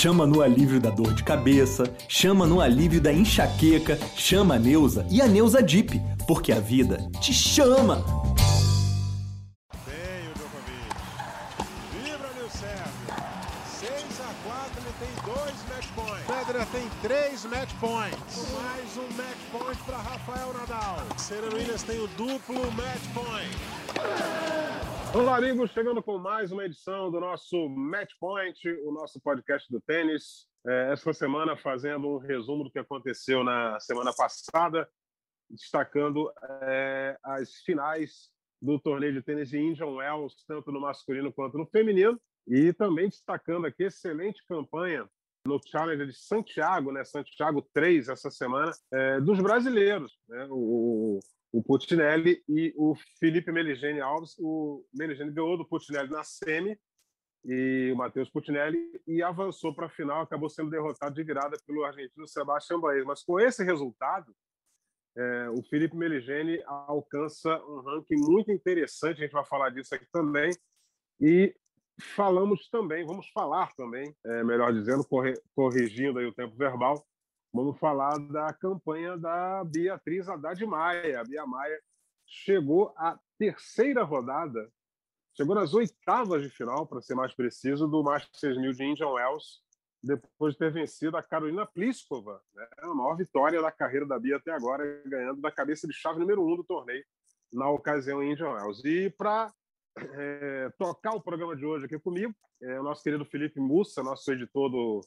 chama no alívio da dor de cabeça, chama no alívio da enxaqueca, chama a Neuza e a Neuza Dip, porque a vida te chama! Bem o Djokovic. Vibra Nil Sérgio. 6 a 4 ele tem dois match points. Federer tem três match points. Mais um match point para Rafael Nadal. Serena Williams tem o duplo match point. Olá, amigos, chegando com mais uma edição do nosso Match Point, o nosso podcast do tênis. É, essa semana fazendo um resumo do que aconteceu na semana passada, destacando é, as finais do torneio de tênis de Indian Wells, tanto no masculino quanto no feminino, e também destacando aqui excelente campanha no Challenger de Santiago, né, Santiago 3 essa semana, é, dos brasileiros. Né, o, o Putinelli e o Felipe Meligeni Alves. O Meligeni ganhou do Putinelli na semi e o Matheus Putinelli e avançou para a final, acabou sendo derrotado de virada pelo argentino Sebastião Baez. Mas com esse resultado, é, o Felipe Meligeni alcança um ranking muito interessante, a gente vai falar disso aqui também. E falamos também, vamos falar também, é, melhor dizendo, corrigindo aí o tempo verbal, Vamos falar da campanha da Beatriz Haddad Maia. A Bia Maia chegou à terceira rodada, chegou nas oitavas de final, para ser mais preciso, do Masters 6000 de Indian Wells, depois de ter vencido a Carolina Pliskova, né? a maior vitória da carreira da Bia até agora, ganhando da cabeça de chave número um do torneio na ocasião em Indian Wells. E para é, tocar o programa de hoje aqui comigo, é o nosso querido Felipe Mussa, nosso editor do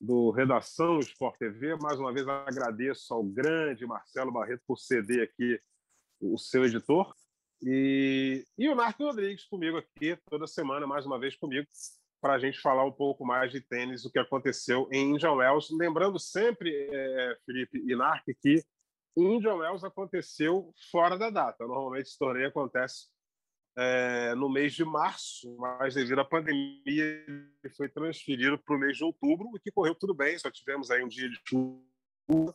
do Redação Sport TV. Mais uma vez agradeço ao grande Marcelo Barreto por ceder aqui o seu editor. E, e o Narco Rodrigues comigo aqui, toda semana, mais uma vez comigo, para a gente falar um pouco mais de tênis, o que aconteceu em Indian Wells. Lembrando sempre, é, Felipe e Narc, que Indian Wells aconteceu fora da data. Normalmente esse torneio acontece é, no mês de março, mas devido à pandemia ele foi transferido para o mês de outubro, o que correu tudo bem, só tivemos aí um dia de chuva.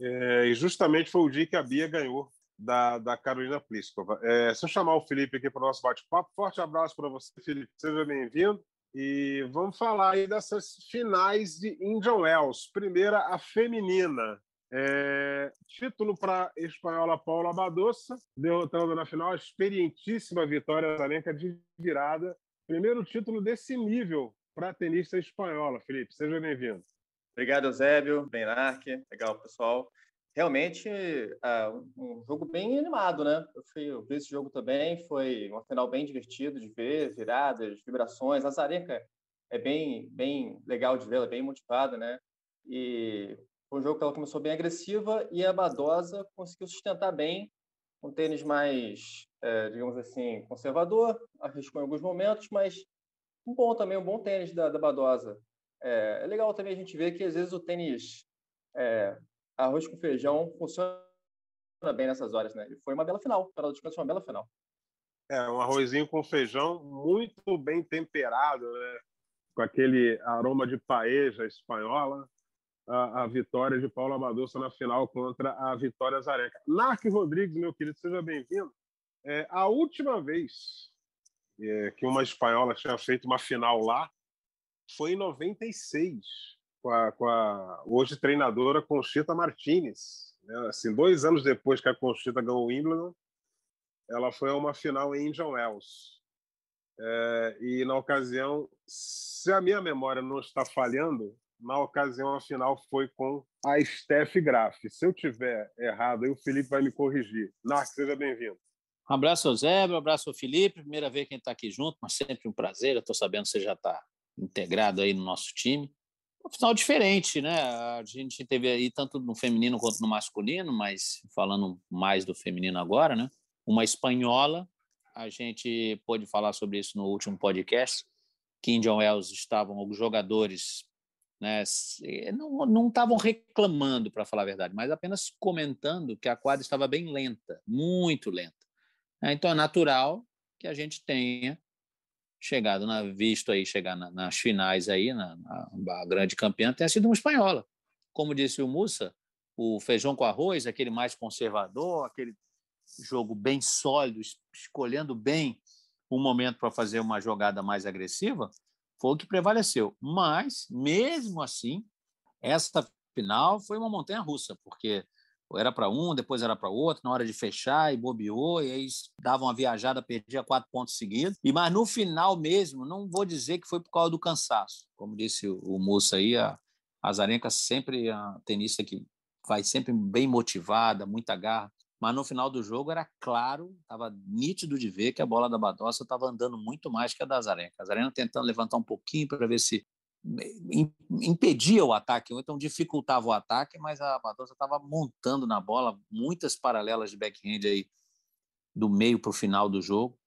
É, e justamente foi o dia que a Bia ganhou da, da Carolina Pliskova. É, se eu chamar o Felipe aqui para o nosso bate-papo, forte abraço para você, Felipe, seja bem-vindo. E vamos falar aí dessas finais de Indian Wells. Primeira, a feminina. É, título para espanhola Paula Badosa, derrotando na final a experientíssima Vitória Zarenka de virada. Primeiro título desse nível para a tenista espanhola. Felipe, seja bem-vindo. Obrigado, Eusébio, Benarque. Legal, pessoal. Realmente, uh, um jogo bem animado, né? Eu, fui, eu vi esse jogo também, foi uma final bem divertido de ver, viradas, vibrações. A Zarenka é bem, bem legal de ver, ela é bem motivada, né? E foi um jogo que ela começou bem agressiva e a Badosa conseguiu sustentar bem um tênis mais, é, digamos assim, conservador, arriscou em alguns momentos, mas um bom também, um bom tênis da, da Badosa. É, é legal também a gente ver que às vezes o tênis é, arroz com feijão funciona bem nessas horas, né? E foi uma bela final, para ela descansar uma bela final. É, um arrozinho com feijão muito bem temperado, né? Com aquele aroma de paeja espanhola a, a vitória de Paulo Amadouça na final contra a Vitória Zareca. Narc Rodrigues, meu querido, seja bem-vindo. É, a última vez é, que uma espanhola tinha feito uma final lá foi em 96, com a, com a hoje treinadora Conchita Martinez. Né? Assim, dois anos depois que a Conchita ganhou o Wimbledon, ela foi a uma final em Indian Wells. É, e na ocasião, se a minha memória não está falhando, na ocasião, a final foi com a Steph Graf. Se eu tiver errado, aí o Felipe vai me corrigir. Narc, seja bem-vindo. Um abraço ao Zé, um abraço ao Felipe. Primeira vez que a gente está aqui junto, mas sempre um prazer. Eu estou sabendo que você já está integrado aí no nosso time. Um final diferente, né? A gente teve aí tanto no feminino quanto no masculino, mas falando mais do feminino agora, né? Uma espanhola. A gente pôde falar sobre isso no último podcast, que Indian Wells estavam os jogadores né? não estavam reclamando, para falar a verdade, mas apenas comentando que a quadra estava bem lenta, muito lenta. Né? Então é natural que a gente tenha chegado na visto aí chegar na, nas finais aí na, na, grande campeã tenha sido uma espanhola. Como disse o Mussa, o feijão com arroz, aquele mais conservador, aquele jogo bem sólido, escolhendo bem um momento para fazer uma jogada mais agressiva, foi o que prevaleceu. Mas, mesmo assim, essa final foi uma montanha russa, porque era para um, depois era para outro, na hora de fechar e bobeou, e aí davam uma viajada, perdia quatro pontos seguidos. E mas no final mesmo, não vou dizer que foi por causa do cansaço, como disse o, o moço aí, a, a Zarenka sempre a tenista que vai sempre bem motivada, muita garra. Mas no final do jogo era claro, estava nítido de ver que a bola da Badossa estava andando muito mais que a da Zarenka. A Zarenka tentando levantar um pouquinho para ver se impedia o ataque, ou então dificultava o ataque, mas a Badosa estava montando na bola muitas paralelas de backhand aí do meio para o final do jogo,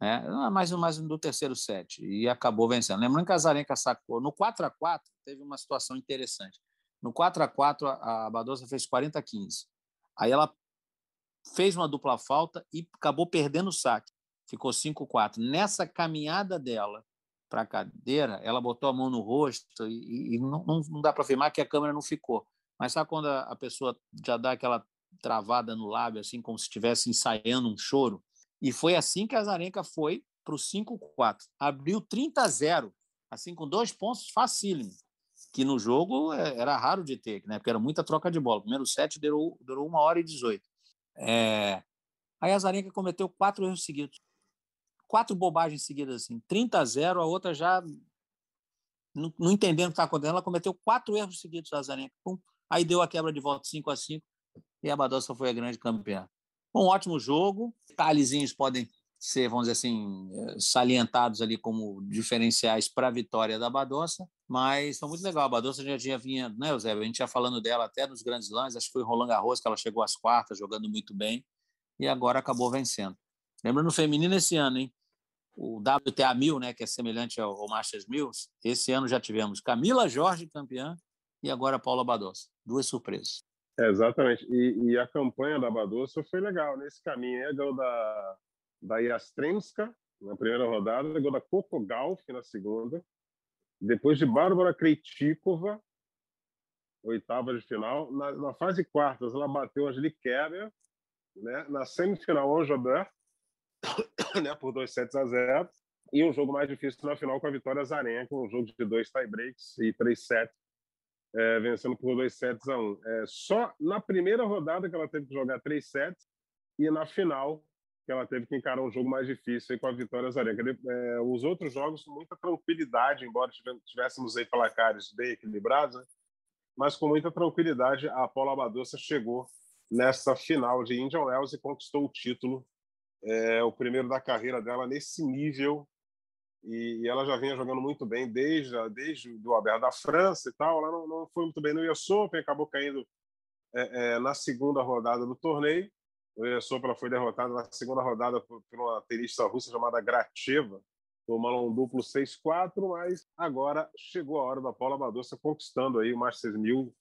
né? mais, mais do terceiro set, e acabou vencendo. Lembrando que a Zarenka sacou, no 4 a 4 teve uma situação interessante. No 4 a 4 a Badosa fez 40 a 15. Aí ela fez uma dupla falta e acabou perdendo o saque. Ficou 5 a 4. Nessa caminhada dela para a cadeira, ela botou a mão no rosto e, e não, não, dá para afirmar que a câmera não ficou. Mas sabe quando a, pessoa já dá aquela travada no lábio, assim como se estivesse ensaiando um choro? E foi assim que a Zarenka foi para o 5-4. Abriu 30 a 0, assim com dois pontos facílimo, que no jogo é, era raro de ter, né? porque era muita troca de bola. O primeiro set durou, durou uma hora e 18. É... Aí a Zarenka cometeu quatro erros seguidos quatro bobagens seguidas, assim, 30 a 0, a outra já não, não entendendo o que está acontecendo, ela cometeu quatro erros seguidos, a Zarenka. Pum. Aí deu a quebra de volta 5 a 5 e a Badossa foi a grande campeã. Um ótimo jogo, detalhezinhos podem ser, vamos dizer assim, eh, salientados ali como diferenciais para a vitória da Badossa, mas foi muito legal. A Badossa já tinha vinha, né, Eusébio? A gente já falando dela até nos grandes lãs, acho que foi Roland Garros que ela chegou às quartas, jogando muito bem, e agora acabou vencendo. Lembra no feminino esse ano, hein? o WTA 1000, né, que é semelhante ao, Masters 1000, esse ano já tivemos Camila Jorge campeã e agora Paula Badosa. Duas surpresas. É, exatamente. E, e, a campanha da Badosa foi legal nesse caminho. É gol da, da Yastremska na primeira rodada, gol da Coco Gauff na segunda, depois de Bárbara Krejcikova, oitava de final. Na, na fase quartas, ela bateu a Angelique né? na semifinal, Anjo né, por 2 sets a 0. E um jogo mais difícil na final com a vitória Zarenka, um jogo de dois tie-breaks e três sets, é, vencendo por dois sets a um. É, só na primeira rodada que ela teve que jogar três sets e na final que ela teve que encarar um jogo mais difícil com a vitória Zarenka. É, os outros jogos, muita tranquilidade, embora tivéssemos aí placares bem equilibrados, né? mas com muita tranquilidade a Paula Badosa chegou nessa final de Indian Wells e conquistou o título é o primeiro da carreira dela nesse nível e, e, ela já vinha jogando muito bem desde desde do Aberto da França e tal. Ela não, não foi muito bem no US Open, acabou caindo é, é, na segunda rodada do torneio. Open ela foi derrotada na segunda rodada por, por uma tenista russa chamada Gracheva, tomando um duplo 6-4, mas agora chegou a hora da Paula Badosa conquistando aí o Masters 1000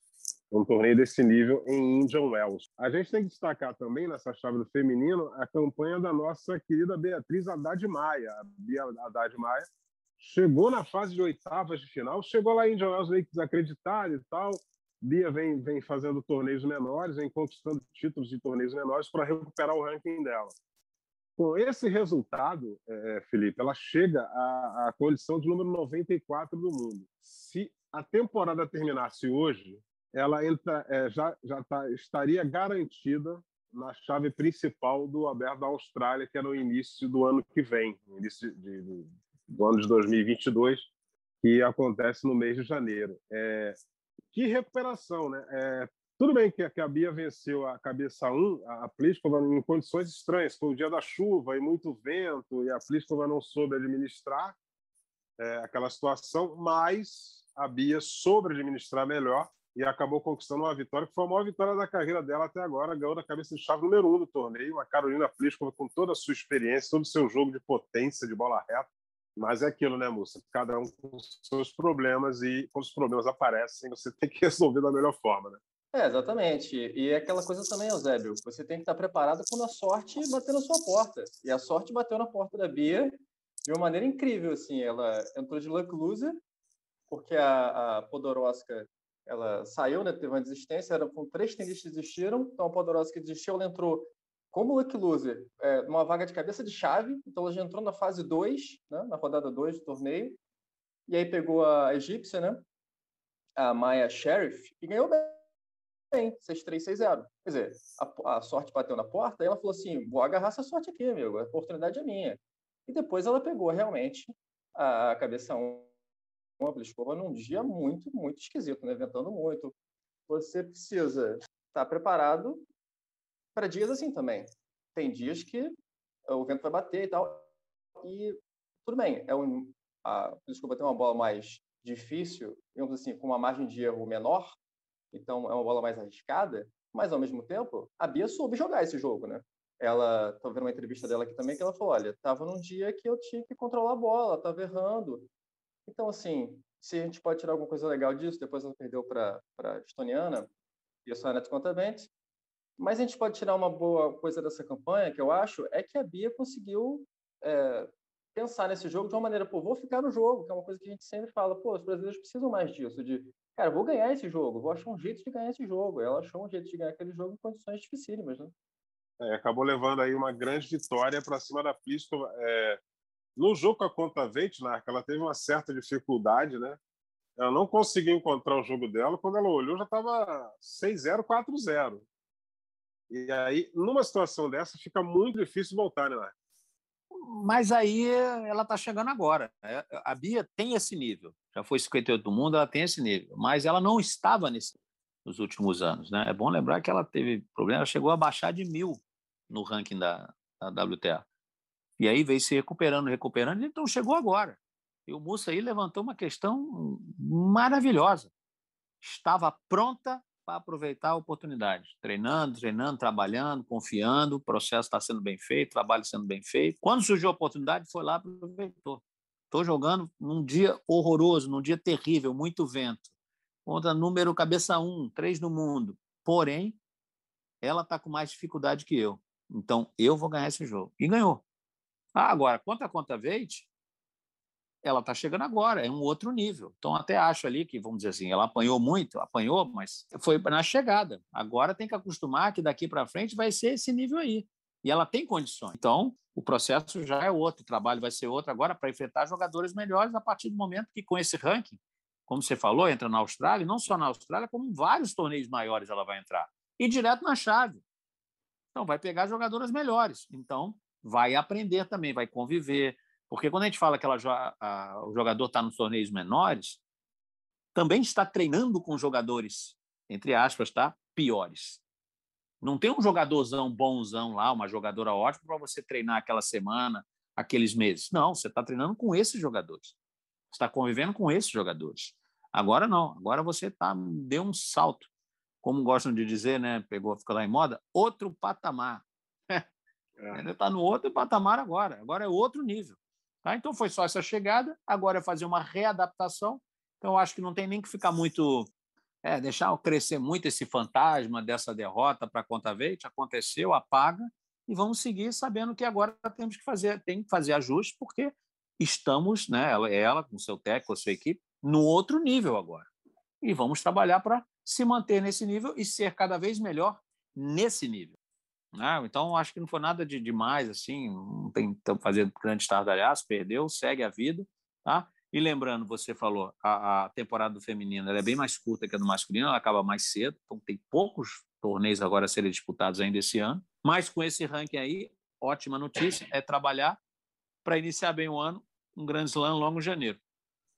um torneio desse nível em Indian Wells. A gente tem que destacar também nessa chave do feminino a campanha da nossa querida Beatriz Haddad Maia. A Bia Haddad Maia chegou na fase de oitavas de final, chegou lá em Indian Wells meio desacreditada e tal. Bia vem, vem fazendo torneios menores, vem conquistando títulos de torneios menores para recuperar o ranking dela. Com esse resultado, é, Felipe, ela chega à, à condição de número 94 do mundo. Se a temporada terminasse hoje, ela entra, é, já, já tá, estaria garantida na chave principal do Aberto da Austrália, que é no início do ano que vem, início de, de, do ano de 2022, que acontece no mês de janeiro. É, que recuperação, né? É, tudo bem que, que, a Bia venceu a cabeça 1, a, Pliskova em condições estranhas, foi o dia da chuva e muito vento, e a Pliskova não soube administrar é, aquela situação, mas a Bia soube administrar melhor e acabou conquistando uma vitória que foi a maior vitória da carreira dela até agora, ganhou da cabeça de chave número um do torneio, a Carolina Pliskova com toda a sua experiência, todo o seu jogo de potência, de bola reta, mas é aquilo, né, moça? Cada um com seus problemas e quando os problemas aparecem, você tem que resolver da melhor forma, né? É, exatamente. E é aquela coisa também, Eusébio, você tem que estar preparado quando a sorte bater na sua porta. E a sorte bateu na porta da Bia de uma maneira incrível, assim. Ela entrou de luck loser, porque a, a Podoroska ela saiu, né, teve uma desistência, era com três tenistas que desistiram, então a Podoroska desistiu, ela entrou como lucky loser, é, numa vaga de cabeça de chave, então ela já entrou na fase 2, né, na rodada 2 do torneio, E aí pegou a egípcia, né? A Maya Sheriff, e ganhou bem, 6-3, 6-0. Quer dizer, a, a, sorte bateu na porta e ela falou assim: vou agarrar essa sorte aqui, amigo, a oportunidade é minha. E depois ela pegou realmente a, a cabeça 1, a Pliskova, num dia muito, muito esquisito, né? Ventando muito. Você precisa estar preparado para dias assim também. Tem dias que o vento vai bater e tal. E tudo bem, é um, a Pliskova tem uma bola mais difícil, digamos assim, com uma margem de erro menor, então é uma bola mais arriscada, mas ao mesmo tempo, a Bia soube jogar esse jogo, né? Ela, tô vendo uma entrevista dela aqui também, que ela falou, olha, tava num dia que eu tinha que controlar a bola, tava errando. Então, assim, se a gente pode tirar alguma coisa legal disso, depois ela perdeu para a estoniana, e a Sonet contra Ventes, mas a gente pode tirar uma boa coisa dessa campanha, que eu acho, é que a Bia conseguiu é, pensar nesse jogo de uma maneira, pô, vou ficar no jogo, que é uma coisa que a gente sempre fala, pô, os brasileiros precisam mais disso, de, cara, vou ganhar esse jogo, vou achar um jeito de ganhar esse jogo. Ela achou um jeito de ganhar aquele jogo em condições dificílimas, né? É, acabou levando aí uma grande vitória para cima da Pliskova. É, no jogo com a conta Veitnar, ela teve uma certa dificuldade, né? Ela não conseguiu encontrar o jogo dela. Quando ela olhou, já estava 6-0, 4-0. E aí, numa situação dessa, fica muito difícil voltar, né, Marcos? mas aí ela está chegando agora. É, a Bia tem esse nível, já foi 58 do mundo, ela tem esse nível, mas ela não estava nesse nos últimos anos. Né? É bom lembrar que ela teve problema, ela chegou a baixar de mil no ranking da, da WTA. E aí veio se recuperando, recuperando, então chegou agora. E o Mussa aí levantou uma questão maravilhosa. Estava pronta para aproveitar a oportunidade. Treinando, treinando, trabalhando, confiando, o processo está sendo bem feito, o trabalho sendo bem feito. Quando surgiu a oportunidade, foi lá aproveitou. Estou jogando num dia horroroso, num dia terrível, muito vento. Contra número cabeça 1, um, 3 no mundo. Porém, ela está com mais dificuldade que eu. Então, eu vou ganhar esse jogo. E ganhou. Ah, agora, quanto a conta Veit, ela está chegando agora, é um outro nível. Então, até acho ali que, vamos dizer assim, ela apanhou muito, apanhou, mas foi na chegada. Agora tem que acostumar que daqui para frente vai ser esse nível aí. E ela tem condições. Então, o processo já é outro, o trabalho vai ser outro agora para enfrentar jogadores melhores a partir do momento que, com esse ranking, como você falou, entra na Austrália, não só na Austrália, como em vários torneios maiores ela vai entrar. E direto na chave. Então, vai pegar jogadoras melhores. Então, vai aprender também, vai conviver, porque quando a gente fala que ela, a, o jogador está nos torneios menores, também está treinando com jogadores, entre aspas, tá? piores. Não tem um jogadorzão bonzão lá, uma jogadora ótima para você treinar aquela semana, aqueles meses. Não, você está treinando com esses jogadores. Você está convivendo com esses jogadores. Agora não, agora você tá, deu um salto. Como gostam de dizer, né? Pegou, ficou lá em moda, outro patamar. É. Ele está no outro patamar agora. Agora é outro nível. Tá? Então foi só essa chegada, agora é fazer uma readaptação. Então acho que não tem nem que ficar muito. É, deixar crescer muito esse fantasma dessa derrota para a conta Veit, aconteceu, apaga, e vamos seguir sabendo que agora temos que fazer, tem que fazer ajustes, porque estamos, né, ela, ela com seu técnico, sua equipe, no outro nível agora. E vamos trabalhar para se manter nesse nível e ser cada vez melhor nesse nível. Né? Então, acho que não foi nada de demais, assim, não tem que fazer grande estardalhaço, perdeu, segue a vida, tá? E lembrando, você falou, a, a temporada do feminino é bem mais curta que a do masculino, ela acaba mais cedo, então tem poucos torneios agora a serem disputados ainda esse ano, mas com esse ranking aí, ótima notícia, é trabalhar para iniciar bem o ano, um grande slam logo em janeiro.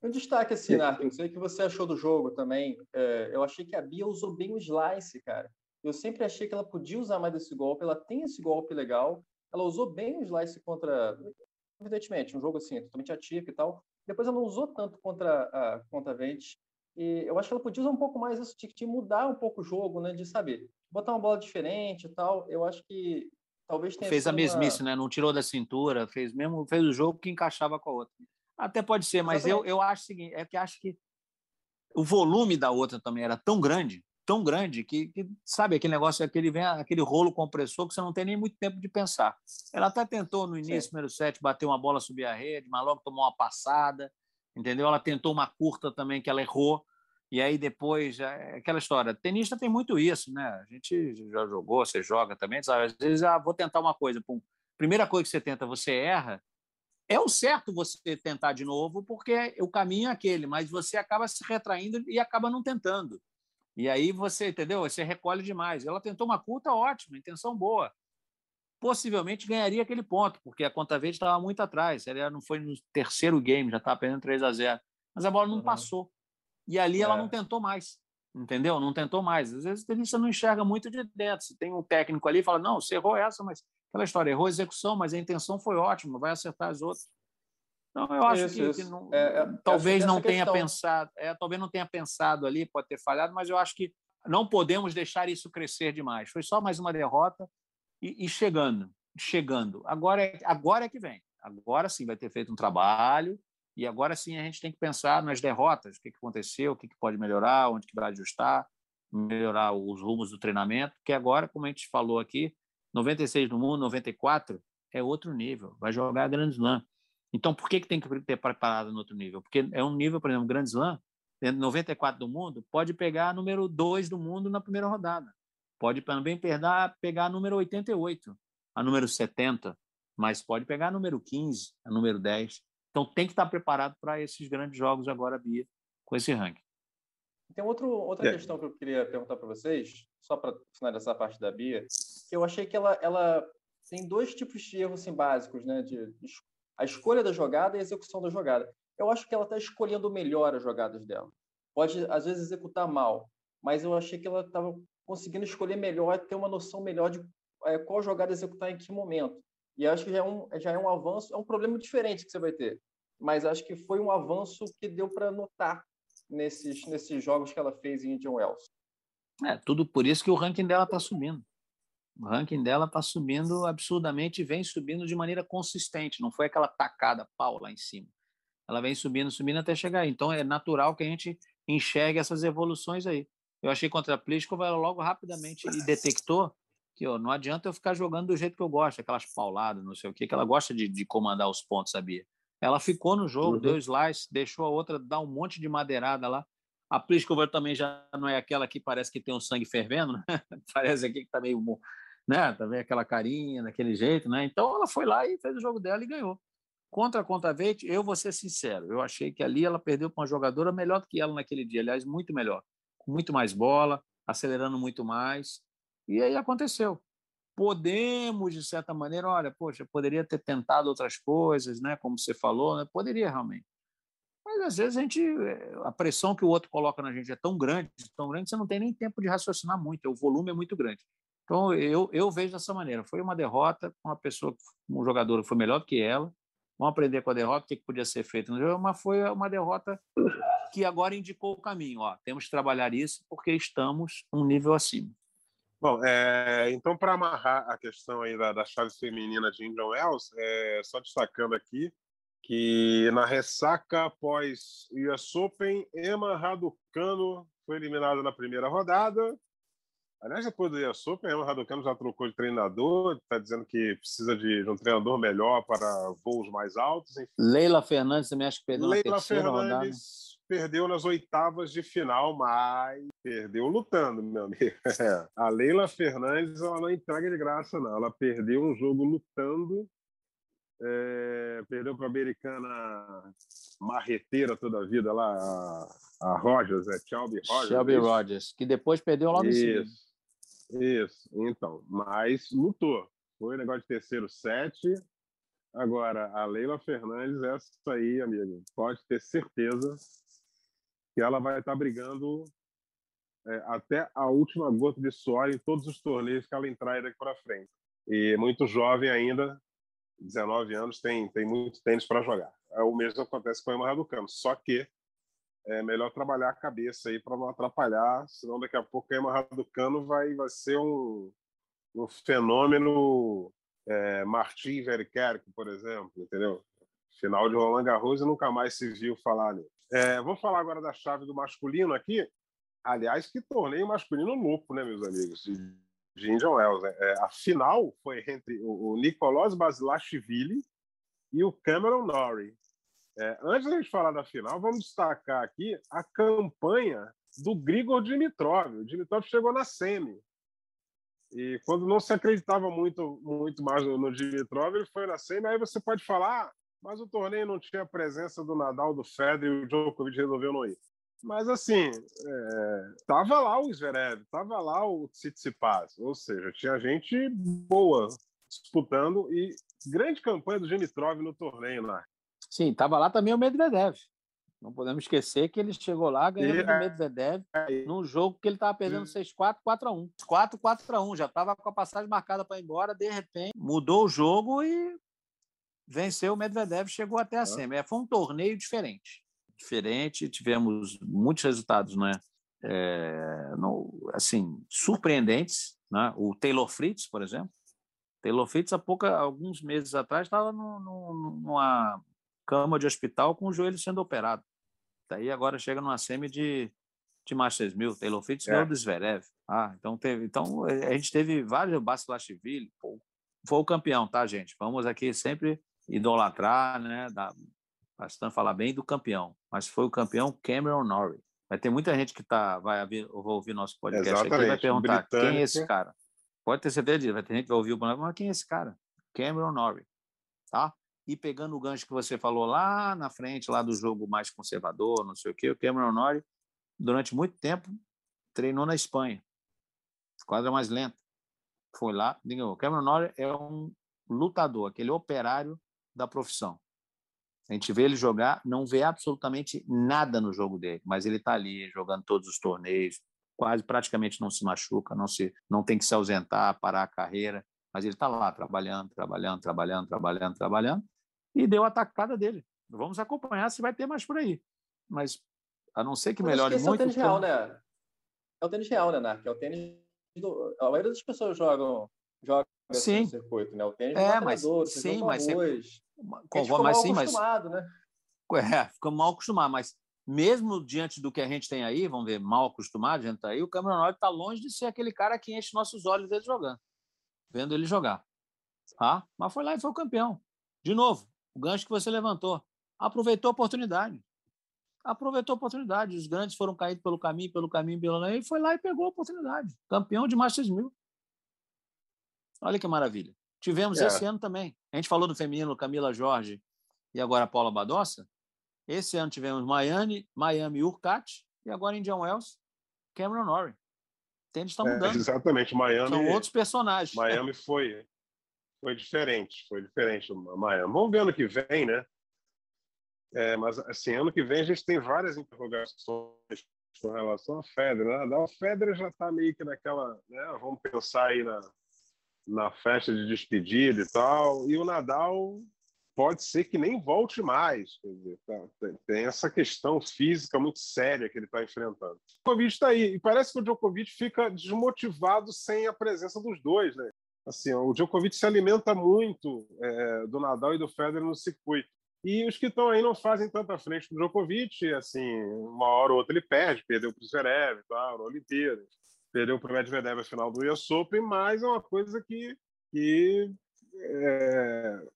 Um destaque assim, Narkin, não sei o que você achou do jogo também. É, eu achei que a Bia usou bem o slice, cara. Eu sempre achei que ela podia usar mais esse golpe, ela tem esse golpe legal, ela usou bem o slice contra, evidentemente, um jogo assim, totalmente ativo e tal. Depois ela não usou tanto contra a contra a Vente. E eu acho que ela podia usar um pouco mais isso, de mudar um pouco o jogo, né? De saber, botar uma bola diferente e tal. Eu acho que talvez tenha Fez a mesmice, uma... né? Não tirou da cintura, fez mesmo, fez o jogo que encaixava com a outra. Até pode ser, mas eu, eu acho o seguinte, é que acho que o volume da outra também era tão grande tão grande que, que, sabe, aquele negócio, aquele, vem, aquele rolo compressor que você não tem nem muito tempo de pensar. Ela até tentou no início, primeiro set, bater uma bola, subir a rede, mas logo tomou uma passada, entendeu? Ela tentou uma curta também que ela errou, e aí depois, é aquela história, tenista tem muito isso, né? A gente já jogou, você joga também, sabe? Às vezes, ah, vou tentar uma coisa, pum. Primeira coisa que você tenta, você erra, é o certo você tentar de novo, porque o caminho é aquele, mas você acaba se retraindo e acaba não tentando. E aí você, entendeu? Você recolhe demais. Ela tentou uma curta, ótima, intenção boa. Possivelmente ganharia aquele ponto, porque a conta verde estava muito atrás. Ela não foi no terceiro game, já estava perdendo 3 a 0. Mas a bola não uhum. passou. E ali é. ela não tentou mais. Entendeu? Não tentou mais. Às vezes o tenista não enxerga muito de dentro. Se tem um técnico ali e fala: não, você errou essa, mas aquela história, errou a execução, mas a intenção foi ótima, vai acertar as outras. Então, eu acho isso, que, isso. que não, é, é, talvez não tenha questão. pensado, é, talvez não tenha pensado ali, pode ter falhado, mas eu acho que não podemos deixar isso crescer demais. Foi só mais uma derrota e, e chegando, chegando. Agora é, agora é que vem. Agora sim vai ter feito um trabalho e agora sim a gente tem que pensar nas derrotas, o que, que aconteceu, o que, que pode melhorar, onde que vai ajustar, melhorar os rumos do treinamento, que agora, como a gente falou aqui, 96 no mundo, 94 é outro nível, vai jogar Grand Slam. Então, por que, que tem que ter preparado no outro nível? Porque é um nível, por exemplo, Grand Slam, 94 do mundo, pode pegar número 2 do mundo na primeira rodada. Pode também pegar, pegar número 88, a número 70, mas pode pegar número 15, a número 10. Então, tem que estar preparado para esses grandes jogos agora, Bia, com esse ranking. Tem outro, outra é. questão que eu queria perguntar para vocês, só para finalizar a parte da Bia, eu achei que ela, ela tem dois tipos de erros assim, básicos, né? De a escolha da jogada e a execução da jogada. Eu acho que ela está escolhendo melhor as jogadas dela. Pode, às vezes, executar mal, mas eu achei que ela estava conseguindo escolher melhor, ter uma noção melhor de é, qual jogada executar em que momento. E acho que já é, um, já é um avanço, é um problema diferente que você vai ter. Mas acho que foi um avanço que deu para notar nesses, nesses jogos que ela fez em Indian Wells. É, tudo por isso que o ranking dela está subindo. O ranking dela está subindo absurdamente e vem subindo de maneira consistente. Não foi aquela tacada pau lá em cima. Ela vem subindo, subindo até chegar aí. Então é natural que a gente enxergue essas evoluções aí. Eu achei contra a Pliskova, ela logo rapidamente e detectou que ó, não adianta eu ficar jogando do jeito que eu gosto, aquelas pauladas, não sei o quê, que ela gosta de, de comandar os pontos, sabia? Ela ficou no jogo, uhum. deu slice, deixou a outra dar um monte de madeirada lá. A Pliskova também já não é aquela que parece que tem o sangue fervendo, né? parece aqui que está meio né? Também aquela carinha, daquele jeito, né? Então ela foi lá e fez o jogo dela e ganhou. Contra a Contaveit, eu vou ser sincero, eu achei que ali ela perdeu para uma jogadora melhor do que ela naquele dia, aliás, muito melhor, com muito mais bola, acelerando muito mais. E aí aconteceu. Podemos, de certa maneira, olha, poxa, poderia ter tentado outras coisas, né? Como você falou, né? poderia realmente. Mas às vezes a gente, a pressão que o outro coloca na gente é tão grande, tão grande, você não tem nem tempo de raciocinar muito, o volume é muito grande. Então, eu, eu vejo dessa maneira. Foi uma derrota, uma pessoa, um jogador que foi melhor do que ela. Vamos aprender com a derrota, o que podia ser feito no jogo, mas foi uma derrota que agora indicou o caminho. Ó, temos que trabalhar isso porque estamos um nível acima. Bom, é, então, para amarrar a questão aí da, da chave feminina de Indian Wells, é, só destacando aqui que na ressaca após US Open, Emma Raducano foi eliminada na primeira rodada Aliás, depois do Open, o Raducano já trocou de treinador, está dizendo que precisa de, de, um treinador melhor para voos mais altos. Enfim. Leila Fernandes também acho que perdeu Leila na terceira Fernandes rodada. perdeu nas oitavas de final, mas perdeu lutando, meu amigo. A Leila Fernandes ela não entrega de graça, não. Ela perdeu um jogo lutando é, perdeu para a americana marreteira toda a vida lá, a, a Rogers, é Shelby Rogers. Shelby Rogers, que depois perdeu logo isso, em seguida. Isso, então, mas lutou. Foi negócio de terceiro set. Agora, a Leila Fernandes, essa aí, amigo, pode ter certeza que ela vai estar brigando é, até a última gota de suor em todos os torneios que ela entrar daqui para frente. E muito jovem ainda, 19 anos, tem, tem muito tênis para jogar. É o mesmo acontece com a Emma Raducano, só que é melhor trabalhar a cabeça aí para não atrapalhar, senão daqui a pouco a Emma Raducano vai, vai ser um, um fenômeno é, Martin Verkerk, por exemplo, entendeu? Final de Roland Garros e nunca mais se viu falar nele. É, vou falar agora da chave do masculino aqui. Aliás, que torneio masculino louco, né, meus amigos? De, de Indian Wells. É, a final foi entre o, o Nicolas Basilashvili e o Cameron Norrie. É, antes da gente falar da final, vamos destacar aqui a campanha do Grigor Dimitrov. O Dimitrov chegou na semi. E quando não se acreditava muito, muito mais no, Dimitrov, ele foi na semi. Aí você pode falar, mas o torneio não tinha a presença do Nadal, do Federer e o Djokovic resolveu não ir. Mas, assim, é, lá o Zverev, estava lá o Tsitsipas, ou seja, tinha gente boa disputando e grande campanha do Dimitrov no torneio lá. Sim, estava lá também o Medvedev. Não podemos esquecer que ele chegou lá ganhando o Medvedev é, num jogo que ele estava perdendo 6-4, 4x1. 4 4x1, já estava com a passagem marcada para ir embora, de repente mudou o jogo e venceu o Medvedev, chegou até a semi. Foi um torneio diferente diferente, tivemos muitos resultados, né? É, no, assim, surpreendentes, né? O Taylor Fritz, por exemplo. Taylor Fritz, há pouca, alguns meses atrás, estava numa cama de hospital com o joelho sendo operado. Daí agora chega numa semi de, de Masters 1000. Taylor Fritz é. ganhou do Zverev. Ah, então, teve, então a gente teve vários. Basilashvili, foi o campeão, tá, gente? Vamos aqui sempre idolatrar, né? Da, bastante falar bem do campeão, mas foi o campeão Cameron Norrie. Vai ter muita gente que tá, vai ouvir, vai ouvir nosso podcast Exatamente. aqui vai perguntar Britânico. quem é esse cara. Pode ter certeza disso, vai ter gente que vai ouvir o mas quem é esse cara? Cameron Norrie, tá? E pegando o gancho que você falou lá na frente, lá do jogo mais conservador, não sei o quê, o Cameron Norrie, durante muito tempo, treinou na Espanha. Quadra mais lenta. Foi lá, o Cameron Norrie é um lutador, aquele operário da profissão. A gente vê ele jogar, não vê absolutamente nada no jogo dele, mas ele está ali jogando todos os torneios, quase praticamente não se machuca, não se não tem que se ausentar, parar a carreira, mas ele está lá trabalhando, trabalhando, trabalhando, trabalhando, trabalhando e deu a tacada dele. Vamos acompanhar se vai ter mais por aí. Mas a não ser que melhore muito. É o tênis real, né? É o tênis real, né, Narc? É o tênis do... A maioria das pessoas jogam, jogam sim. no circuito, né? O tênis é, mas sim, mas arroz. Com, ficou mas, mal sim, acostumado, mas, né? É, ficamos mal acostumados, mas mesmo diante do que a gente tem aí, vamos ver, mal acostumado, a gente tá aí, o Cameron Norrie está longe de ser aquele cara que enche nossos olhos dele jogando, vendo ele jogar. Tá? Mas foi lá e foi o campeão. De novo, o gancho que você levantou. Aproveitou a oportunidade. Aproveitou a oportunidade. Os grandes foram caídos pelo caminho, pelo caminho, pelo Ele foi lá e pegou a oportunidade. Campeão de Masters 1000. Olha que maravilha. Tivemos é. esse ano também. A gente falou do feminino, Camila Jorge e agora Paula Badossa. Esse ano tivemos Miami, Miami Urquhart e agora Indian Wells, Cameron Norrie. Tênis está é, mudando. É, exatamente, Miami. São outros personagens. Miami foi foi diferente, foi diferente Miami. Vamos ver ano que vem, né? É, mas assim, ano que vem a gente tem várias interrogações com relação a Federer. Né? A Federer já está meio que naquela, né? Vamos pensar aí na na festa de despedida e tal. E o Nadal pode ser que nem volte mais. Dizer, tá, tem essa questão física muito séria que ele está enfrentando. O Djokovic está aí. E parece que o Djokovic fica desmotivado sem a presença dos dois. Né? Assim, o Djokovic se alimenta muito é, do Nadal e do Federer no circuito. E os que estão aí não fazem tanta frente com o Djokovic, assim, uma hora ou outra ele perde, perdeu para o Zverev, tal, na Olimpíada perdeu para o Medvedev a final do US Open, mas é uma coisa que, que é,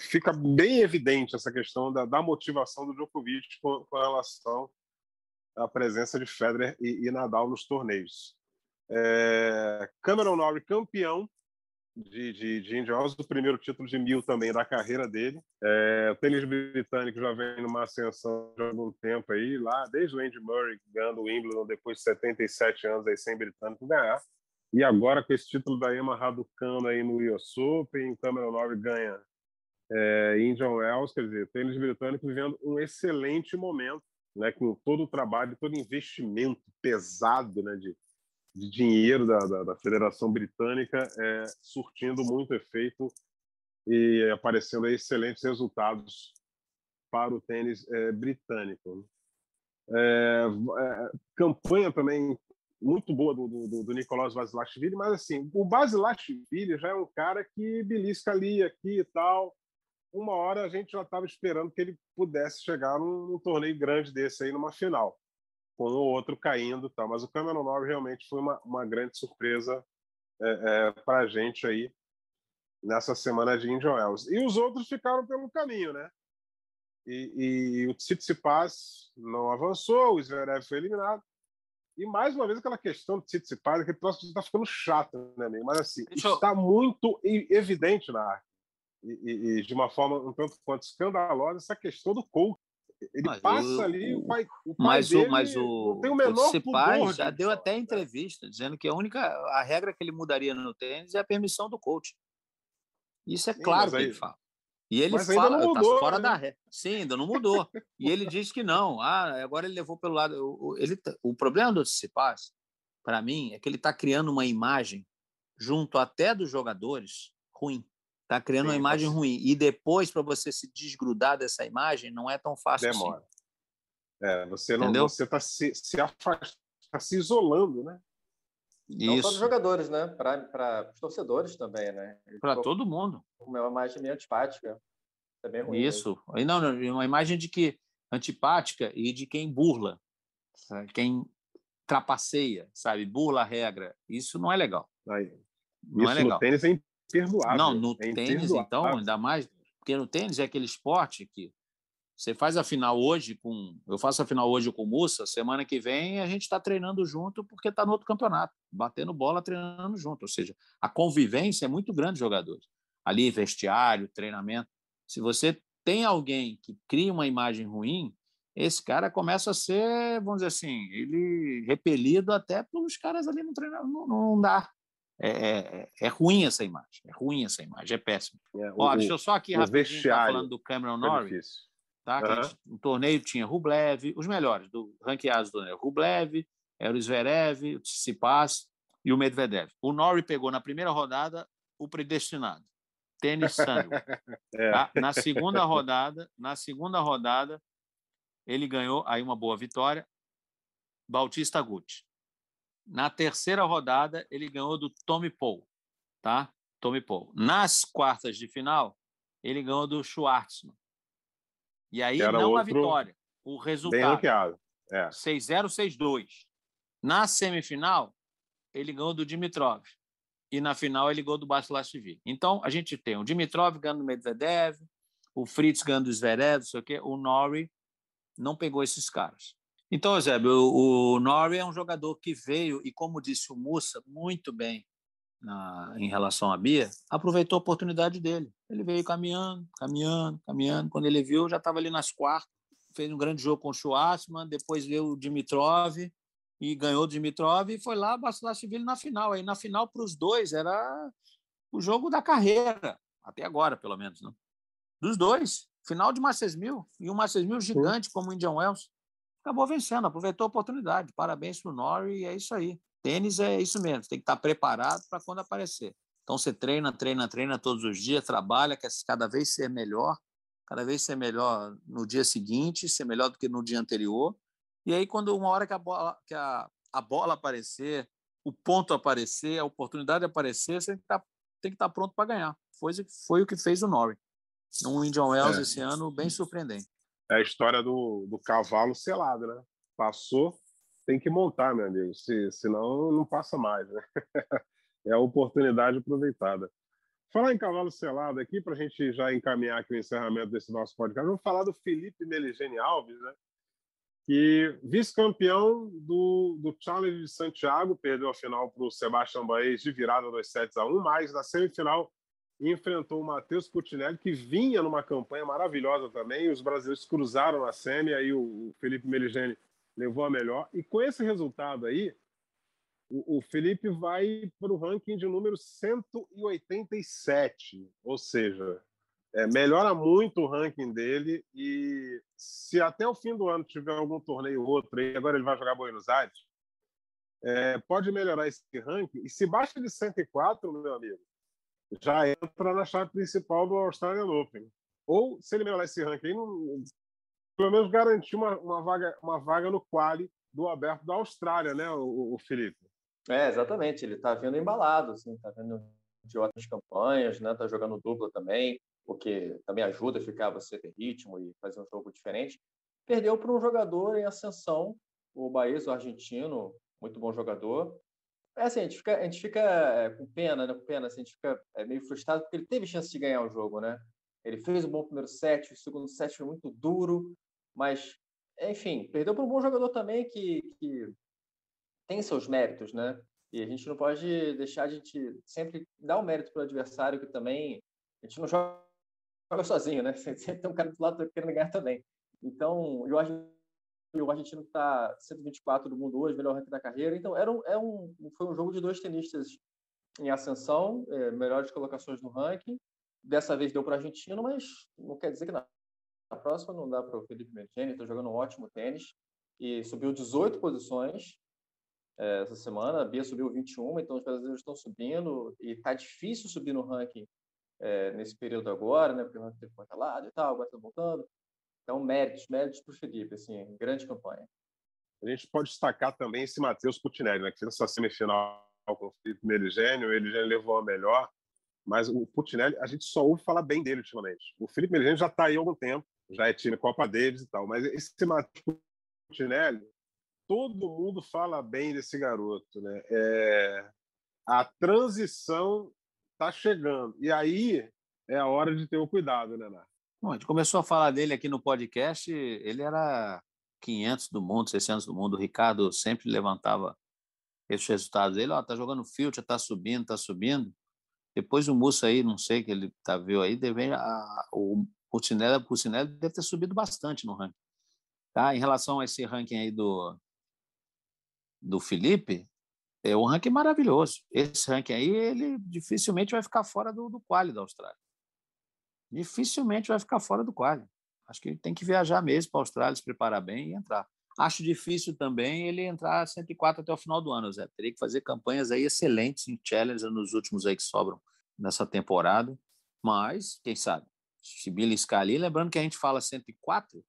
fica bem evidente essa questão da, da motivação do Djokovic com, com, relação à presença de Federer e, e Nadal nos torneios. É, Cameron Norrie campeão de, de, de Indian Wells, o primeiro título de mil também da carreira dele. É, o tênis britânico já vem numa ascensão de algum tempo aí, lá desde o Andy Murray ganhando o Wimbledon depois de 77 anos aí sem britânico ganhar. E agora com esse título da Emma Raducanu aí no US Open, Cameron Norrie ganha é, Indian Wells, quer dizer, tênis britânico vivendo um excelente momento, né, com todo o trabalho, todo o investimento pesado, né, de de dinheiro da, da, da Federação Britânica é, surtindo muito efeito e aparecendo excelentes resultados para o tênis é, britânico. É, é, campanha também muito boa do, do, do Nicolás Basilashvili, mas assim, o Basilashvili já é um cara que belisca ali, aqui e tal. Uma hora a gente já estava esperando que ele pudesse chegar num, num torneio grande desse aí, numa final com o outro caindo, tá? Mas o Cameron Norrie realmente foi uma, uma grande surpresa é, é, para a gente aí nessa semana de Indian Wells. E os outros ficaram pelo caminho, né? E, e o Tsitsipas não avançou, o Zverev foi eliminado. E mais uma vez aquela questão do Tsitsipas, que próximo está ficando chato, né, amigo? Mas assim, está muito evidente na arte. e, e, de uma forma um tanto quanto escandalosa essa questão do coach. Ele mas passa o, ali, o pai, o pai mas dele o, mas o, não tem o menor o já deu até entrevista dizendo que a única a regra que ele mudaria no tênis é a permissão do coach. Isso é Sim, claro que aí, ele fala. E ele fala, está fora né? da regra. Sim, ainda não mudou. e ele diz que não. Ah, agora ele levou pelo lado. Ele, o problema do Tsitsipas, para mim, é que ele está criando uma imagem junto até dos jogadores ruim. Está criando Sim, uma imagem você... ruim. E depois, para você se desgrudar dessa imagem, não é tão fácil assim. Demora. assim. É, você não você está se, se, tá se isolando, né? Não só dos jogadores, né? Para os torcedores também, né? Para todo mundo. Uma imagem meio antipática. É bem ruim. Isso. Mesmo. Não, não, uma imagem de que antipática e de quem burla, quem trapaceia, sabe? Burla a regra. Isso não é legal. Aí. Não é Isso é legal. no tênis é imperdoável. Não, no é tênis, então, ainda mais. Porque no tênis é aquele esporte que você faz a final hoje com. Eu faço a final hoje com o Mussa, semana que vem a gente está treinando junto porque está no outro campeonato, batendo bola, treinando junto. Ou seja, a convivência é muito grande jogadores. Ali, vestiário, treinamento. Se você tem alguém que cria uma imagem ruim, esse cara começa a ser, vamos dizer assim, ele repelido até pelos caras ali no treinamento. Não, não dá. É, é, é, ruim essa imagem, é ruim essa imagem, é péssimo. É, o, Ó, deixa eu só aqui rapidinho tá falando do Cameron Norris. Tá? Uhum. Gente, no torneio tinha Rublev, os melhores do ranqueados do torneio. Rublev, era o Zverev, o Tsitsipas e o Medvedev. O Norris pegou na primeira rodada o predestinado, Tênis Sandro. é. tá? Na segunda rodada, na segunda rodada, ele ganhou aí uma boa vitória, Bautista Gucci. Na terceira rodada, ele ganhou do Tommy Paul, tá? Tommy Paul. Nas quartas de final, ele ganhou do Schwartzman. E aí, não a vitória, o resultado. É. 6-0, 6-2. Na semifinal, ele ganhou do Dimitrov. E na final, ele ganhou do Basilashvili. Então, a gente tem o Dimitrov ganhando do Medvedev, o Fritz ganhando do Zverev, não sei o quê. O Norrie não pegou esses caras. Então, Eusébio, o, o Norrie é um jogador que veio, e como disse o Mussa, muito bem na, em relação à Bia, aproveitou a oportunidade dele. Ele veio caminhando, caminhando, caminhando. Quando ele viu, já estava ali nas quartas, fez um grande jogo com o Schwartzman, depois veio o Dimitrov e ganhou o Dimitrov e foi lá Basilashvili na final. Aí na final para os dois era o jogo da carreira, até agora pelo menos, né? Dos dois, final de Masters Mil e um Masters Mil gigante como o Indian Wells. Acabou vencendo, aproveitou a oportunidade. Parabéns para o Norrie e é isso aí. Tênis é isso mesmo, tem que estar preparado para quando aparecer. Então você treina, treina, treina todos os dias, trabalha, quer cada vez ser melhor, cada vez ser melhor no dia seguinte, ser melhor do que no dia anterior. E aí, quando uma hora que a bola, que a, a bola aparecer, o ponto aparecer, a oportunidade aparecer, você tem que estar, tá, tem que estar pronto para ganhar. Foi, foi o que fez o Norrie. No Indian Wells é. esse ano, bem surpreendente. É a história do, do cavalo selado, né? Passou, tem que montar, meu amigo, se, senão não passa mais. Né? é a oportunidade aproveitada. Falar em cavalo selado aqui, para a gente já encaminhar aqui o encerramento desse nosso podcast, vamos falar do Felipe Meligeni Alves, né? que vice-campeão do, do Challenge de Santiago, perdeu a final para o Sebastião Baez de virada 2 sets a 1, mas na semifinal enfrentou o Matheus Putinelli, que vinha numa campanha maravilhosa também, e os brasileiros cruzaram na semi, aí o, Felipe Meligeni levou a melhor. E com esse resultado aí, o, o Felipe vai para o ranking de número 187, ou seja, é, melhora muito o ranking dele. E se até o fim do ano tiver algum torneio ou outro, e agora ele vai jogar Buenos Aires, é, pode melhorar esse ranking. E se baixa de 104, meu amigo, já entra na chave principal do Australian Open. Ou, se ele melhorar esse ranking, pelo menos garantir uma, uma, vaga, uma vaga no quali do aberto da Austrália, né, o, o Felipe? É, exatamente. Ele está vindo embalado, assim, está vindo de ótimas campanhas, né? Está jogando dupla também, o que também ajuda a ficar você ter ritmo e fazer um jogo diferente. Perdeu para um jogador em ascensão, o Baez, o argentino, muito bom jogador. É assim, a gente fica, a gente fica é, com pena, né? Com pena, assim, a gente fica é, meio frustrado porque ele teve chance de ganhar o jogo, né? Ele fez um bom primeiro set, o segundo set foi muito duro, mas, enfim, perdeu para um bom jogador também que, que tem seus méritos, né? E a gente não pode deixar de gente sempre dar o um mérito para o adversário, que também a gente não joga sozinho, né? Sempre tem um cara do lado querendo ganhar também. Então, o o argentino está 124 do mundo hoje, melhor ranking da carreira. Então, era um, é um, foi um jogo de dois tenistas em ascensão, é, melhores colocações no ranking. Dessa vez deu para o argentino, mas não quer dizer que na, na próxima não dá para o Felipe Mergeni. Está jogando um ótimo tênis e subiu 18 posições é, essa semana. A Bia subiu 21, então os brasileiros estão subindo e está difícil subir no ranking é, nesse período agora, né? Porque o ranking teve lado e tal, agora está voltando. Então, méritos, méritos para o Felipe, assim, grande campanha. A gente pode destacar também esse Matheus Putinelli, né, que fez essa semifinal com o Felipe Meligênio, ele já levou a melhor, mas o Putinelli, a gente só ouve falar bem dele ultimamente. O Felipe Meligênio já está aí há algum tempo, já é time Copa Davis e tal, mas esse Matheus Putinelli, todo mundo fala bem desse garoto, né? É... A transição está chegando, e aí é a hora de ter o cuidado, né, Nath? Bom, a gente começou a falar dele aqui no podcast, ele era 500 do mundo, 600 do mundo. O Ricardo sempre levantava esses resultados dele. Ó, tá jogando field, tá subindo, tá subindo. Depois o Mussa aí, não sei que ele tá viu aí, deve, a, o Pucinelli, Pucinelli deve ter subido bastante no ranking. Tá? Em relação a esse ranking aí do, do Felipe, é um ranking maravilhoso. Esse ranking aí, ele dificilmente vai ficar fora do, do quali da Austrália dificilmente vai ficar fora do quadro. Acho que ele tem que viajar mesmo para a Austrália, se preparar bem e entrar. Acho difícil também ele entrar 104 até o final do ano, Zé. Teria que fazer campanhas aí excelentes em Challenger nos últimos aí que sobram nessa temporada. Mas, quem sabe? Se beliscar ali, lembrando que a gente fala 104,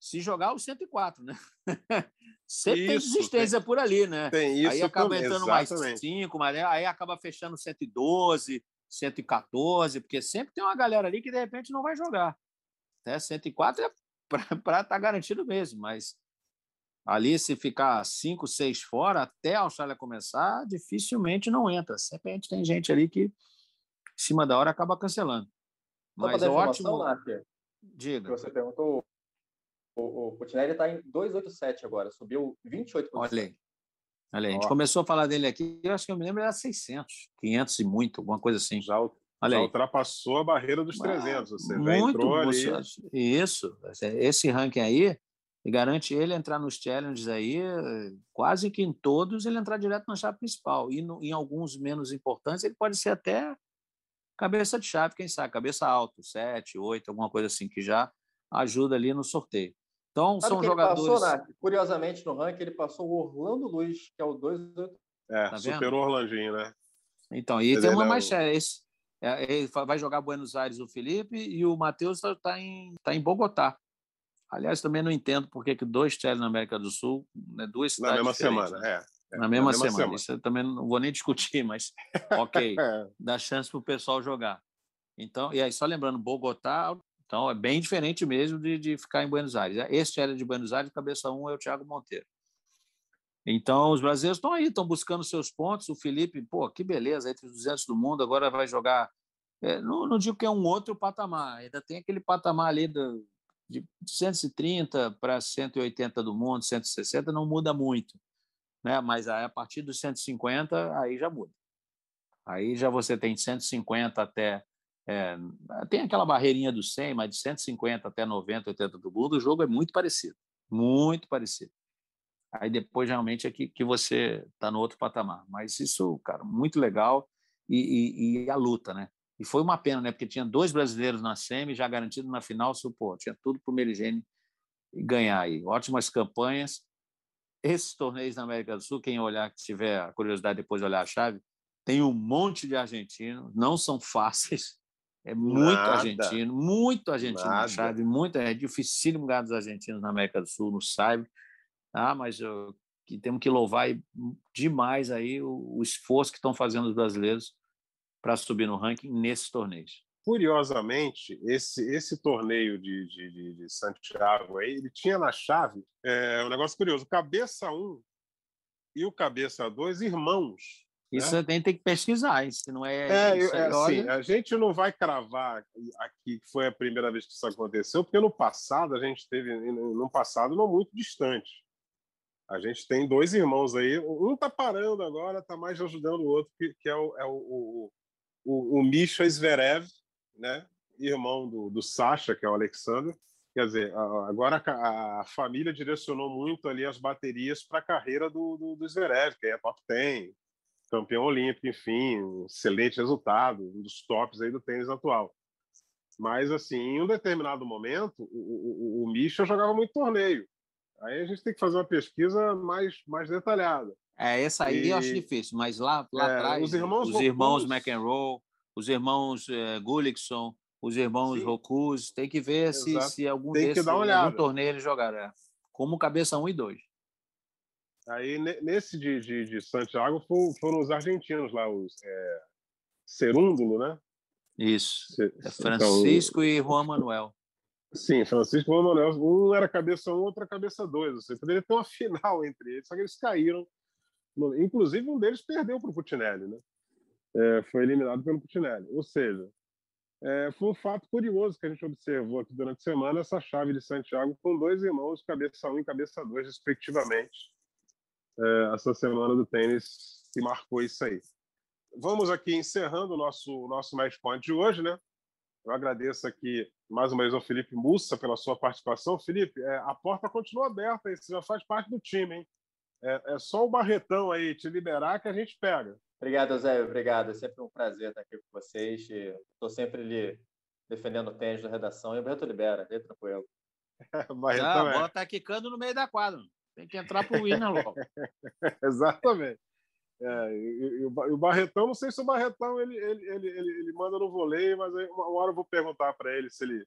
se jogar o 104, né? Sempre isso, tem desistência tem, por ali, né? Tem isso aí acaba também, entrando exatamente. mais 5, mas aí acaba fechando 112, 114, porque sempre tem uma galera ali que de repente não vai jogar. Né? 104 é para estar tá garantido mesmo, mas ali se ficar 5, 6 fora, até a Austrália começar, dificilmente não entra. Sempre a gente tem gente ali que, em cima da hora, acaba cancelando. Mas é ótimo. Diga. Você perguntou, o, o Putinelli está em 287 agora, subiu 28 Olha aí. Olha, a gente começou a falar dele aqui, eu acho que eu me lembro era 600, 500 e muito, alguma coisa assim. Já, Olha já ultrapassou a barreira dos 300, você muito, entrou ali. Isso, esse ranking aí garante ele entrar nos challenges aí, quase que em todos ele entrar direto na chave principal. E no, em alguns menos importantes ele pode ser até cabeça de chave, quem sabe, cabeça alta, 7, 8, alguma coisa assim, que já ajuda ali no sorteio. Então, Sabe são jogadores. Passou, Nath? Curiosamente, no ranking, ele passou o Orlando Luiz, que é o 2. É, tá superou o Orlandinho, né? Então, e tem uma mais é, esse, é, ele vai jogar Buenos Aires o Felipe e o Matheus está tá em, tá em Bogotá. Aliás, também não entendo por que dois Chelsea na América do Sul, né, duas cidades. Na mesma semana, né? é. é. Na mesma, na mesma semana. semana. Isso eu também não vou nem discutir, mas ok, é. dá chance para o pessoal jogar. Então, e aí, só lembrando, Bogotá, então, é bem diferente mesmo de, de ficar em Buenos Aires. Este era de Buenos Aires, cabeça 1 um é o Thiago Monteiro. Então, os brasileiros estão aí, estão buscando seus pontos. O Felipe, pô, que beleza, entre os 200 do mundo, agora vai jogar. É, não, não, digo que é um outro patamar, ainda tem aquele patamar ali do, de 130 para 180 do mundo, 160, não muda muito. Né? Mas a partir dos 150, aí já muda. Aí já você tem 150 até é, tem aquela barreirinha do 100, mas de 150 até 90, 80 do mundo, o jogo é muito parecido. Muito parecido. Aí depois, realmente, é que, que você está no outro patamar. Mas isso, cara, muito legal. E, e, e, a luta, né? E foi uma pena, né? Porque tinha dois brasileiros na semi, já garantido na final, pô, tinha tudo para o Merigene ganhar aí. Ótimas campanhas. Esses torneios na América do Sul, quem olhar, que tiver a curiosidade depois de olhar a chave, tem um monte de argentinos, não são fáceis, é muito Nada. argentino, muito argentino Nada. na chave, muito, é dificílimo ganhar dos argentinos na América do Sul, no Saib. Ah, mas eu, que temos que louvar demais aí o, o esforço que estão fazendo os brasileiros para subir no ranking nesses torneios. Curiosamente, esse, esse torneio de, de, de Santiago aí, ele tinha na chave é, um negócio curioso: cabeça 1 e o cabeça 2, irmãos. Isso né? tem, tem que pesquisar, isso não é. É, é assim, a gente não vai cravar aqui que foi a primeira vez que isso aconteceu, porque no passado a gente teve, no passado não muito distante. A gente tem dois irmãos aí, um está parando agora, está mais ajudando o outro, que, que é o, é o, o, o, o Misha Zverev, né? irmão do, do Sasha, que é o Alexander. Quer dizer, agora a, a família direcionou muito ali as baterias para a carreira do, do, do Zverev, que é top 10, campeão olímpico, enfim, um excelente resultado, um dos tops aí do tênis atual. Mas, assim, em um determinado momento, o, o, o Misha jogava muito torneio. Aí a gente tem que fazer uma pesquisa mais, mais detalhada. É, essa aí e, eu acho difícil, mas lá, lá é, atrás, os irmãos, os irmãos McEnroe, os irmãos é, Gullickson, os irmãos Rocuse, tem que ver se, se algum tem desses, algum torneio eles jogaram. É. Como cabeça 1 um e 2. Aí, nesse de, de, de Santiago, foram os argentinos lá, os é, Cerúndulo, né? Isso. É então, Francisco então, e Juan Manuel. Sim, Francisco e Juan Manuel. Um era cabeça 1, um, outro era cabeça 2. Você poderia ter uma final entre eles, só que eles caíram. Inclusive, um deles perdeu para o Putinelli, né? É, foi eliminado pelo Putinelli. Ou seja, é, foi um fato curioso que a gente observou aqui durante a semana, essa chave de Santiago com dois irmãos, cabeça 1 um e cabeça 2, respectivamente. É, essa semana do tênis que marcou isso aí. Vamos aqui encerrando o nosso, nosso match point de hoje, né? Eu agradeço aqui mais uma vez ao Felipe Mussa pela sua participação. Felipe, é, a porta continua aberta aí, você já faz parte do time, hein? É, é, só o Barretão aí te liberar que a gente pega. Obrigado, Zé. Obrigado. É sempre um prazer estar aqui com vocês. Estou sempre ali defendendo o tênis da redação e o Barreto libera, bem tranquilo. Barretão, ah, a bola está quicando no meio da quadra. Tem que entrar para o winner logo. Exatamente. É, e, e, o Barretão, não sei se o Barretão ele, ele, ele, ele, manda no voleio, mas uma hora eu vou perguntar para ele se ele,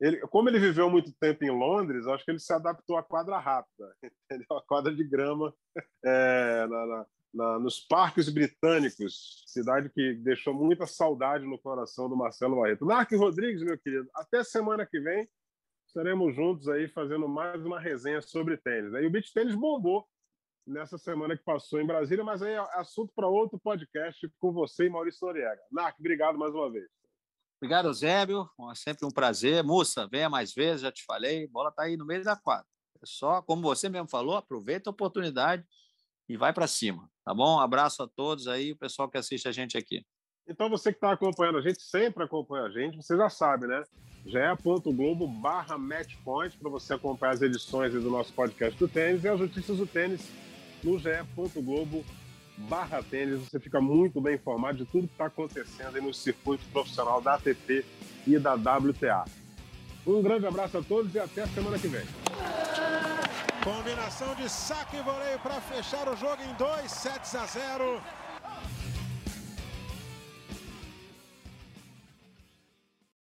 ele. Como ele viveu muito tempo em Londres, acho que ele se adaptou à quadra rápida, entendeu? A quadra de grama é, na, na, na, nos parques britânicos, cidade que deixou muita saudade no coração do Marcelo Barreto. Mark Rodrigues, meu querido, até semana que vem estaremos juntos aí fazendo mais uma resenha sobre tênis. Aí o beach tênis bombou nessa semana que passou em Brasília, mas aí é assunto para outro podcast com você e Maurício Noriega. Narc, obrigado mais uma vez. Obrigado, Zébio. É sempre um prazer. Mussa, venha mais vezes, já te falei. Bola está aí no meio da quadra. É só, como você mesmo falou, aproveita a oportunidade e vai para cima. Tá bom? Abraço a todos aí, o pessoal que assiste a gente aqui. Então, você que está acompanhando a gente, sempre acompanha a gente, você já sabe, né? ge.globo barra matchpoint para você acompanhar as edições do nosso podcast do tênis e as notícias do tênis no ge.globo barra tênis. Você fica muito bem informado de tudo que está acontecendo aí no circuito profissional da ATP e da WTA. Um grande abraço a todos e até a semana que vem. Combinação de saque e voleio para fechar o jogo em 2 sets a 0.